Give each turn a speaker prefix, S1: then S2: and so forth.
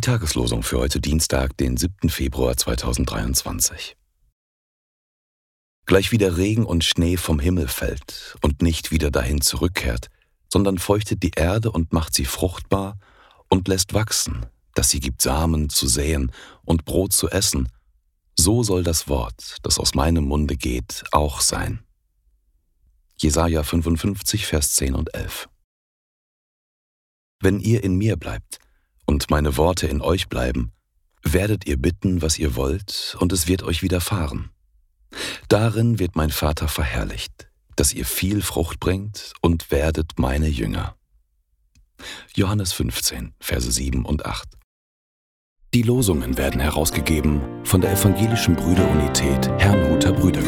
S1: Tageslosung für heute Dienstag, den 7. Februar 2023. Gleich wie der Regen und Schnee vom Himmel fällt und nicht wieder dahin zurückkehrt, sondern feuchtet die Erde und macht sie fruchtbar und lässt wachsen, dass sie gibt Samen zu säen und Brot zu essen, so soll das Wort, das aus meinem Munde geht, auch sein. Jesaja 55, Vers 10 und 11. Wenn ihr in mir bleibt und meine Worte in euch bleiben, werdet ihr bitten, was ihr wollt, und es wird euch widerfahren. Darin wird mein Vater verherrlicht, dass ihr viel Frucht bringt und werdet meine Jünger. Johannes 15, Verse 7 und 8. Die Losungen werden herausgegeben von der Evangelischen Brüderunität Herrnhuter Brüdergemeine.